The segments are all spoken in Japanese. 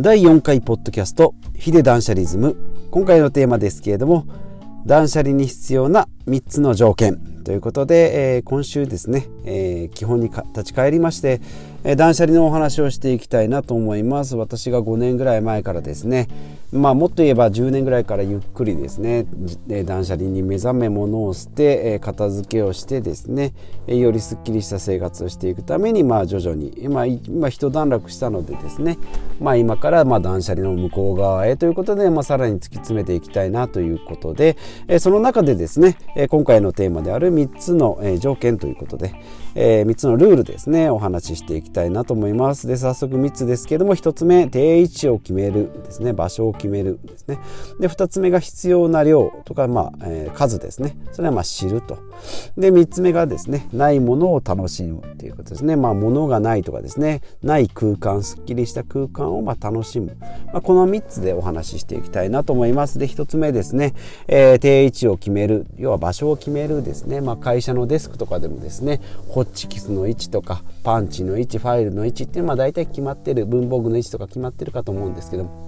第4回ポッドキャストヒデ断捨リズム。今回のテーマですけれども断捨離に必要な3つの条件ということで、えー、今週ですね、えー、基本に立ち返りまして、えー、断捨離のお話をしていきたいなと思います。私が5年ぐらい前からですねまあもっと言えば10年ぐらいからゆっくりですね断捨離に目覚め物を捨て、片付けをしてですねよりすっきりした生活をしていくためにまあ徐々に、まあ、今一段落したのでですねまあ今からまあ断捨離の向こう側へということで、まあ、さらに突き詰めていきたいなということで、その中でですね、今回のテーマである3つの、条件ということで、3つのルールですねお話ししていきたいなと思います。で早速3つですけども1つ目定位置を決めるですね場所を決めるですね。で2つ目が必要な量とか、まあえー、数ですね。それはまあ知ると。で3つ目がですねないものを楽しむっていうことですね。まあ物がないとかですね。ない空間すっきりした空間をまあ楽しむ、まあ、この3つでお話ししていきたいなと思います。で1つ目ですね、えー、定位置を決める。要は場所を決めるですね、まあ、会社のデスクとかでもですねホッチキスの位置とかパンチの位置ファイルの位置っていうのは大体決まってる。文房具の位置とか決まってるかと思うんですけども。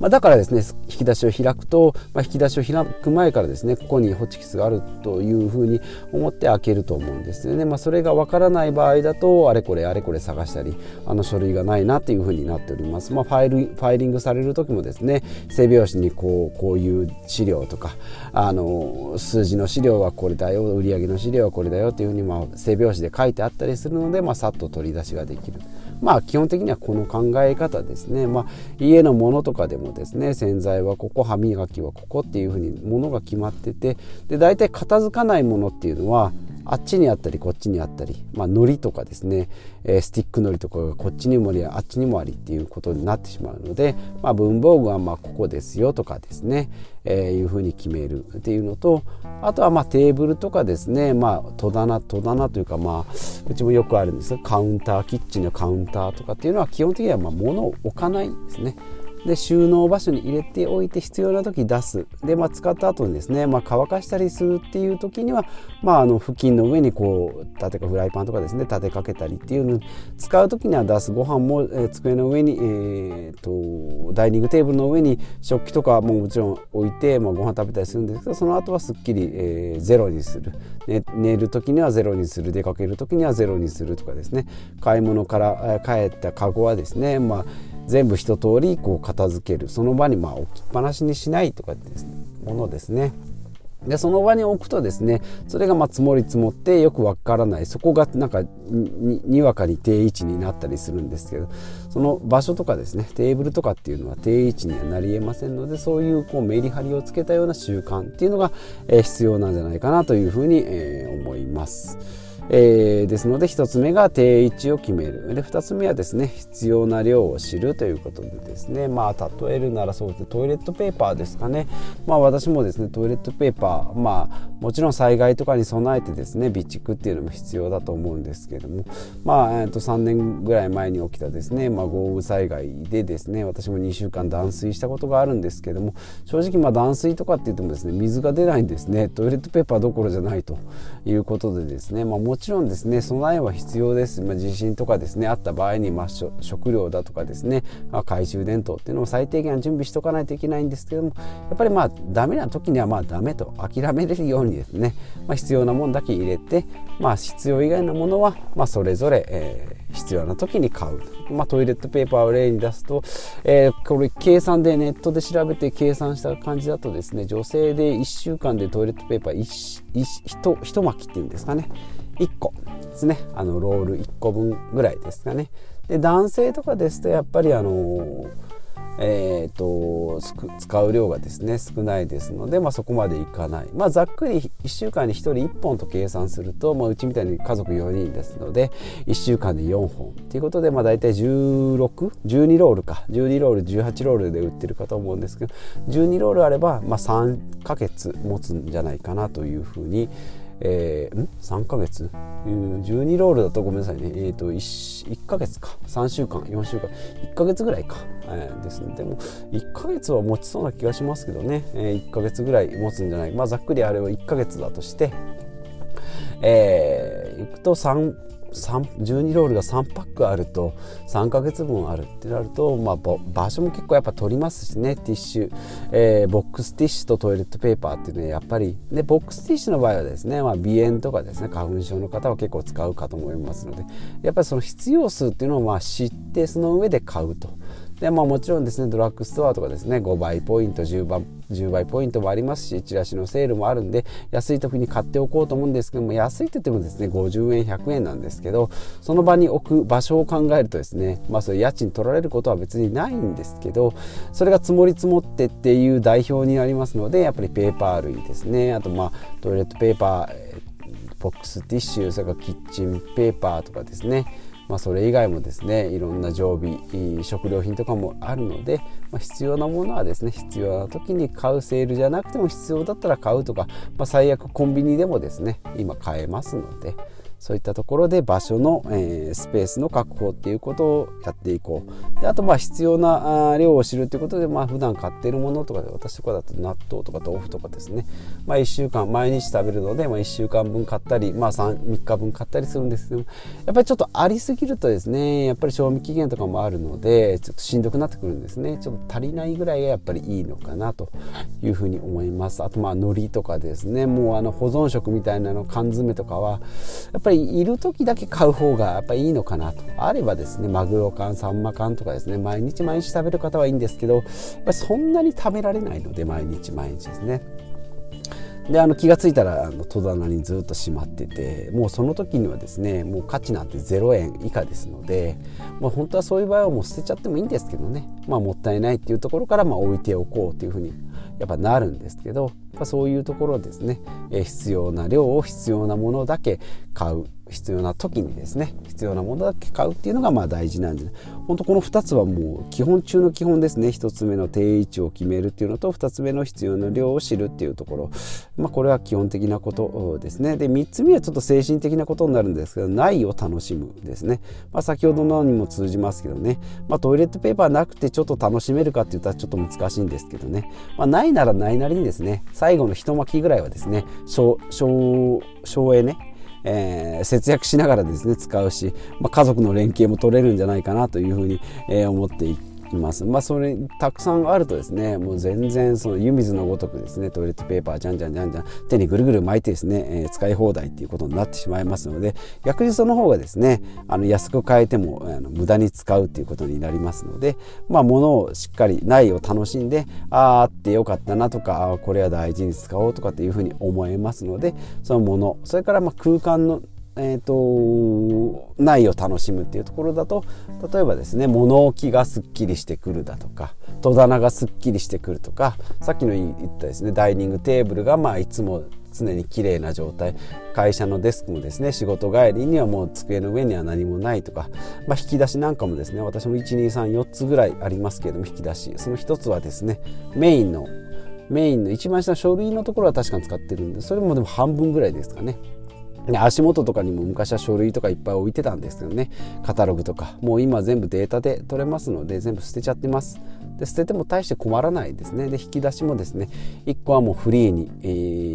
まあ、だからですね引き出しを開くと、まあ、引き出しを開く前からですねここにホチキスがあるというふうに思って開けると思うんですよね、まあ、それがわからない場合だとあれこれあれこれ探したりあの書類がないなというふうになっております、まあ、ファイルファイリングされる時もですね背表紙にこうこういう資料とかあの数字の資料はこれだよ売上の資料はこれだよというふうに、まあ、背表紙で書いてあったりするので、まあ、さっと取り出しができる。まあ基本的にはこの考え方ですね、まあ、家のものとかでもですね洗剤はここ歯磨きはここっていうふうにものが決まっててで大体片付かないものっていうのはあっちにあったりこっちにあったり、まあ、海苔とかですね、えー、スティック海苔とかがこっちにもありあっちにもありっていうことになってしまうので、まあ、文房具はまあここですよとかですね、えー、いうふうに決めるっていうのとあとはまあテーブルとかですね、まあ、戸棚戸棚というか、まあ、うちもよくあるんですがカウンターキッチンのカウンターとかっていうのは基本的にはまあ物を置かないんですね。で収納場所に入れておいて必要な時出す。で、まあ、使った後にですね、まあ、乾かしたりするっていう時には、まあ、あの布巾の上にこう立てかフライパンとかですね立てかけたりっていうの。使う時には出すご飯も、えー、机の上に、えーと、ダイニングテーブルの上に食器とかももちろん置いて、まあ、ご飯食べたりするんですけどその後はすっきり、えー、ゼロにする、ね、寝る時にはゼロにする。出かける時にはゼロにするとかですね。買い物から帰ったカゴはですね、まあ全部一通りこう片付けるその場にまあ置きっぱなしにしないとかですねものですね。でその場に置くとですねそれがま積もり積もってよくわからないそこがなんかにわかに定位置になったりするんですけどその場所とかですねテーブルとかっていうのは定位置にはなりえませんのでそういうこうメリハリをつけたような習慣っていうのが、え、必要なんじゃないかなというふうに、え、思います。えー、ですので1つ目が定位置を決める。で2つ目はですね必要な量を知るということでですね。まあ例えるならそうですトイレットペーパーですかね。まあ私もですねトイレットペーパーまあもちろん災害とかに備えてですね備蓄っていうのも必要だと思うんですけども。まあ、えー、と3年ぐらい前に起きたですね、まあ、豪雨災害でですね私も2週間断水したことがあるんですけども。正直まあ断水とかって言ってもですね水が出ないんですね。トイレットペーパーどころじゃないということでですね、まあ、ちろんですね備えは必要です、まあ、地震とかですねあった場合に、まあ、食料だとかですね、まあ、懐中電灯っていうのを最低限準備しておかないといけないんですけどもやっぱりまあダメな時にはまあダメと諦めれるようにですね、まあ、必要なものだけ入れて、まあ、必要以外のものは、まあ、それぞれ、えー、必要な時に買う、まあ、トイレットペーパーを例に出すと、えー、これ計算でネットで調べて計算した感じだとですね女性で1週間でトイレットペーパー 1, 1, 1巻きっていうんですかね。1個ですね。あのロール1個分ぐらいですかね。で男性とかですとやっぱりあのえーと、使う量がですね少ないですので、まあ、そこまでいかない、まあ、ざっくり1週間に1人1本と計算すると、まあ、うちみたいに家族4人ですので1週間で4本ということで、まあ、大体1612ロールか。12ロール18ロールで売ってるかと思うんですけど12ロールあれば、まあ、3ヶ月持つんじゃないかなというふうにえー、ん？3ヶ月？12ロールだとごめんなさいね。えっ、ー、と 1, 1ヶ月か。3週間4週間。1ヶ月ぐらいか、えー、ですね。でも1ヶ月は持ちそうな気がしますけどね、えー、1ヶ月ぐらい持つんじゃない。まあざっくりあれは1ヶ月だとして。えー、いくと3 12ロールが3パックあると3ヶ月分あるってなると、まあ、場所も結構やっぱ取りますしねティッシュ、えー、ボックスティッシュとトイレットペーパーっていうのはやっぱりでボックスティッシュの場合はですね、まあ、鼻炎とかですね花粉症の方は結構使うかと思いますのでやっぱりその必要数っていうのをまあ知ってその上で買うと。でまあ、もちろんですねドラッグストアとかですね5倍ポイント10倍 ,10 倍ポイントもありますしチラシのセールもあるんで安い時に買っておこうと思うんですけども安いって言ってもですね50円100円なんですけどその場に置く場所を考えるとですねまあそれ家賃取られることは別にないんですけどそれが積もり積もってっていう代表になりますのでやっぱりペーパー類ですねあとまあトイレットペーパーボックスティッシュそれからキッチンペーパーとかですねまあ、それ以外もですねいろんな常備食料品とかもあるので、まあ、必要なものはですね必要な時に買うセールじゃなくても必要だったら買うとか、まあ、最悪コンビニでもですね今買えますので。そういったところで場所の、えー、スペースの確保っていうことをやっていこう。であとまあ必要な量を知るということでまあ普段買ってるものとかで私とかだと納豆とか豆腐とかですね。まあ1週間毎日食べるので、まあ、1週間分買ったりまあ 3, 3日分買ったりするんですけどやっぱりちょっとありすぎるとですねやっぱり賞味期限とかもあるのでちょっとしんどくなってくるんですね。ちょっと足りないぐらいがやっぱりいいのかなというふうに思います。あとまあ海苔とかですね。もうあの保存食みたいなの缶詰とかはやっぱりいる時だけ買う方がやっぱいいのかなと。あればですねマグロ缶サンマ缶とかですね毎日毎日食べる方はいいんですけどやっぱそんなに食べられないので毎日毎日ですね。であの気が付いたらあの戸棚にずっとしまっててもうその時にはですねもう価値なんて0円以下ですので、まあ、本当はそういう場合はもう捨てちゃってもいいんですけどね、まあ、もったいないっていうところからま置いておこうというふうにやっぱなるんですけどまあそういうところですね、え必要な量を必要なものだけ買う。必要な時にですね必要なものだけ買うっていうのがまあ大事なんで本当この2つはもう基本中の基本ですね。1つ目の定位置を決めるっていうのと2つ目の必要な量を知るっていうところ、まあ、これは基本的なことですね。で3つ目はちょっと精神的なことになるんですけどないを楽しむですね、まあ、先ほどのにも通じますけどね、まあ、トイレットペーパーなくてちょっと楽しめるかって言ったらちょっと難しいんですけどね、まあ、ないならないなりにですね最後の一巻きぐらいはですね省エネえー、節約しながらですね使うし、まあ、家族の連携も取れるんじゃないかなというふうに、えー、思っていいます。まあそれたくさんあるとですねもう全然その湯水のごとくですねトイレットペーパーじゃんじゃんじゃんじゃん手にぐるぐる巻いてですね、えー、使い放題っていうことになってしまいますので逆にその方がですねあの安く買えてもあの無駄に使うっていうことになりますのでまあ物をしっかりないを楽しんであああってよかったなとかあこれは大事に使おうとかっていうふうに思えますのでそのものそれからまあ空間のえーと、内を楽しむっていうところだと例えばですね物置がすっきりしてくるだとか戸棚がすっきりしてくるとかさっきの言ったですねダイニングテーブルがまあいつも常に綺麗な状態会社のデスクもですね仕事帰りにはもう机の上には何もないとか、まあ、引き出しなんかもですね私も1234つぐらいありますけれども引き出し。その1つはですねメインのメインの一番下の書類のところは確かに使ってるんでそれもでも半分ぐらいですかね。足元とかにも昔は書類とかいっぱい置いてたんですけどね。カタログとか。もう今全部データで取れますので全部捨てちゃってます。で捨てても大して困らないですね。で引き出しもですね1個はもうフリーに、え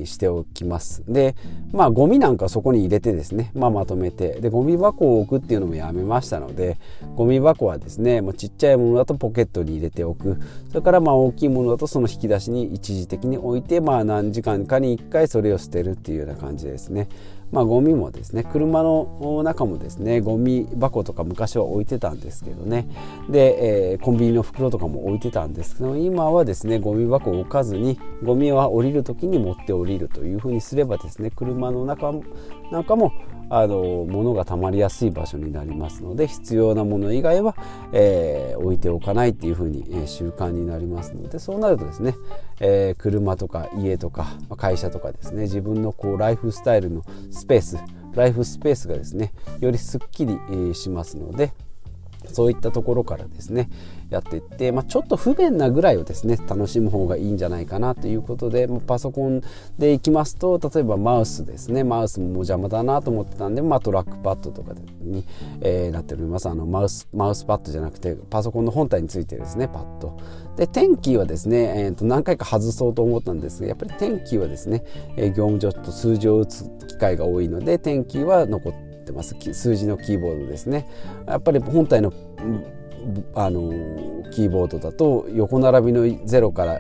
ー、しておきます。でまあゴミなんかそこに入れてですね、まあ、まとめて。でゴミ箱を置くっていうのもやめましたのでゴミ箱はですねもうちっちゃいものだとポケットに入れておく。それからまあ大きいものだとその引き出しに一時的に置いてまあ何時間かに1回それを捨てるっていうような感じですね。まあ、ゴミもですね車の中もですねゴミ箱とか昔は置いてたんですけどね。で、えー、コンビニの袋とかも置いてたんですけど今はですねゴミ箱を置かずにゴミは降りる時に持って降りるというふうにすればですね車の中なんかもあの物がたまりやすい場所になりますので必要なもの以外は、えー、置いておかないっていうふうに、えー、習慣になりますのでそうなるとですね、えー、車とか家とか会社とかですね自分のこうライフスタイルのスペースライフスペースがですねよりすっきり、しますのでそういったところからですねやっていって、まあ、ちょっと不便なぐらいをですね楽しむ方がいいんじゃないかなということで、まあ、パソコンでいきますと例えばマウスですねマウスも邪魔だなと思ってたんで、まあ、トラックパッドとかに、えー、なっております。あのマウスマウスパッドじゃなくてパソコンの本体についてですねパッド。で天気はですね、えー、と何回か外そうと思ったんですがやっぱり天気はですね、え、業務上ちょっと数字を打つ機会が多いので天気は残ってってます。数字のキーボードですね。やっぱり本体のあのキーボードだと横並びの0から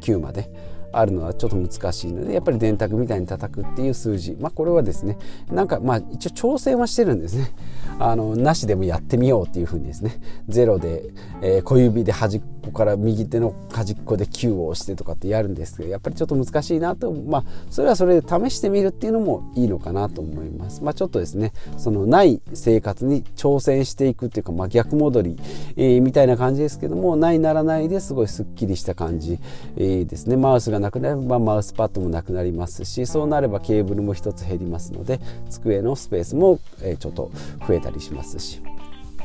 9まであるのはちょっと難しいのでやっぱり電卓みたいに叩くっていう数字。まあこれはですねなんかまあ一応挑戦はしてるんですね。あのなしでもやってみようっていうふうにですね。0で、えー、小指で端っこから右手の端っこで9を押してとかってやるんですけどやっぱりちょっと難しいなとまあそれはそれで試してみるっていうのもいいのかなと思いますまあちょっとですねそのない生活に挑戦していくっていうか、まあ、逆戻り、えー、みたいな感じですけどもないならないですごいすっきりした感じ、えー、ですねマウスがなくなればマウスパッドもなくなりますしそうなればケーブルも1つ減りますので机のスペースもえちょっと増えたりしますし。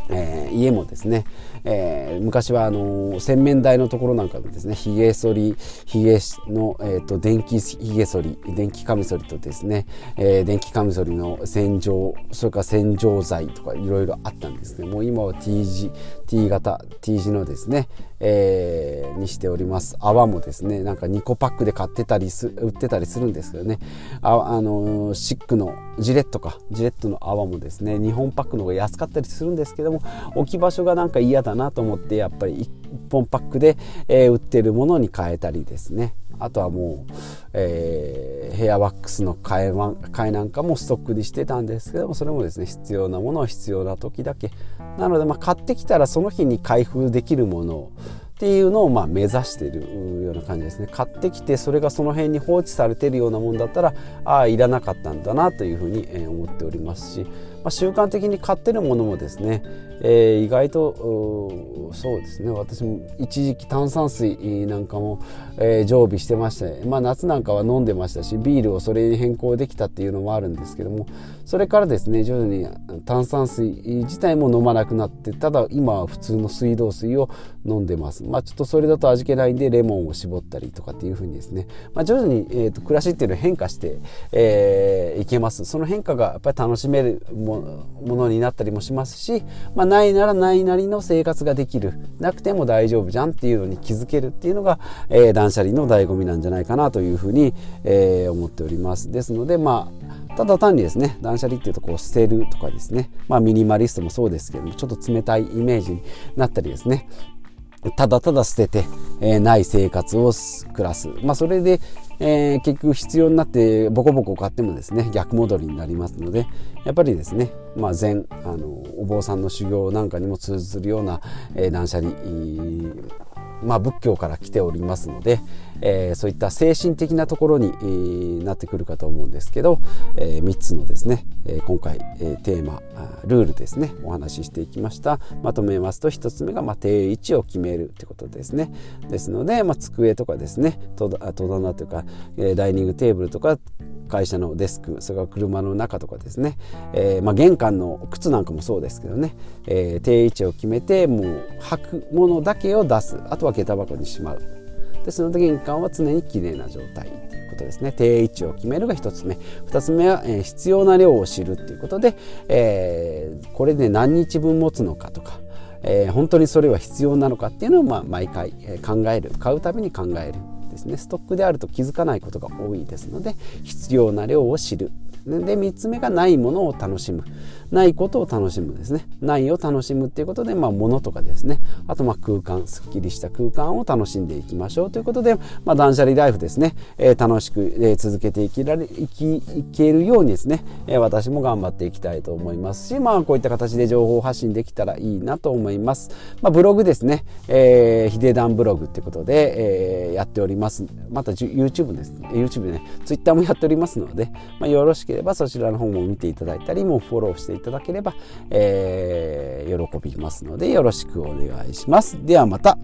えー、家もですね、えー、昔はあの洗面台のところなんかでですねひげ剃りひげの、えーと、電気ひげ剃り電気カミソリとですね、えー、電気カミソリの洗浄それから洗浄剤とかいろいろあったんですけども今は T 字 T 型 T 字のですね、えー、にしております。泡もですねなんか2個パックで買ってたりす売ってたりするんですけどね。ああのシックのジレットか。ジレットの泡もですね2本パックの方が安かったりするんですけども置き場所がなんか嫌だなと思ってやっぱり1本パックで、えー、売ってるものに変えたりですね。あとはもう、えー、ヘアワックスの替え替えなんかもストックにしてたんですけどもそれもですね必要なものは必要な時だけ。なのでまあ買ってきたらその日に開封できるものをっていうのをまあ目指しているような感じですね。買ってきてそれがその辺に放置されているようなもんだったらああいらなかったんだなというふうに思っておりますし、まあ、習慣的に買ってるものもですね、えー、意外とそうですね。私も一時期炭酸水なんかも、えー、常備してまして、まあ、夏なんかは飲んでましたしビールをそれに変更できたっていうのもあるんですけどもそれからですね徐々に炭酸水自体も飲まなくなってただ今は普通の水道水を飲んでます。まあちょっとそれだと味気ないんでレモンを絞ったりとかっていうふうにですね、まあ、徐々に、えーと、暮らしっていうのは変化して、えー、いけます。その変化がやっぱり楽しめるものになったりもしますし、まあ、ないならないなりの生活ができる。なくても大丈夫じゃんっていうのに気づけるっていうのが、えー、断捨離の醍醐味なんじゃないかなというふうに、えー、思っております。ですのでまあただ単にですね断捨離っていうとこう捨てるとかですね。まあミニマリストもそうですけどもちょっと冷たいイメージになったりですね。ただただ捨てて、えー、ない生活を暮らす。まあ、それで、えー、結局必要になってボコボコ買ってもですね逆戻りになりますのでやっぱりですね、まあ、禅あのお坊さんの修行なんかにも通ずるような、えー、断捨離まあ、仏教から来ておりますので、えー、そういった精神的なところに、なってくるかと思うんですけど、えー、3つのですね、え、今回、え、テーマルールですねお話ししていきました。まとめますと1つ目が、ま、定位置を決めるということですね。ですので、まあ、机とかですね戸棚というか、え、ダイニングテーブルとか会社のデスクそれから車の中とかですね、えーまあ、玄関の靴なんかもそうですけどね、えー、定位置を決めてもう履くものだけを出す。あとは下駄箱にしまう。ですので玄関は常にきれいな状態ということですね。定位置を決めるが1つ目。2つ目は、えー、必要な量を知るということで、えー、これで何日分持つのかとかえー、本当にそれは必要なのかっていうのをまあ毎回考える。買うたびに考えるですね。ストックであると気づかないことが多いですので必要な量を知る。で3つ目がないものを楽しむ。ないことを楽しむですね。ないを楽しむっていうことで、まあ、物とかですね。あとまあ空間。すっきりした空間を楽しんでいきましょうということで、まあ、断捨離ライフですね、えー、楽しく、えー、続けていきられいきいけるようにですね、えー、私も頑張っていきたいと思いますし、まあ、こういった形で情報発信できたらいいなと思います、まあ、ブログですね、えー、ヒデダンブログっていうことで、えー、やっております。また YouTube です。ね YouTube ね。Twitter もやっておりますので、まあ、よろしければそちらの方も見ていただいたりもフォローしていただければ、えー、喜びますのでよろしくお願いします。ではまた。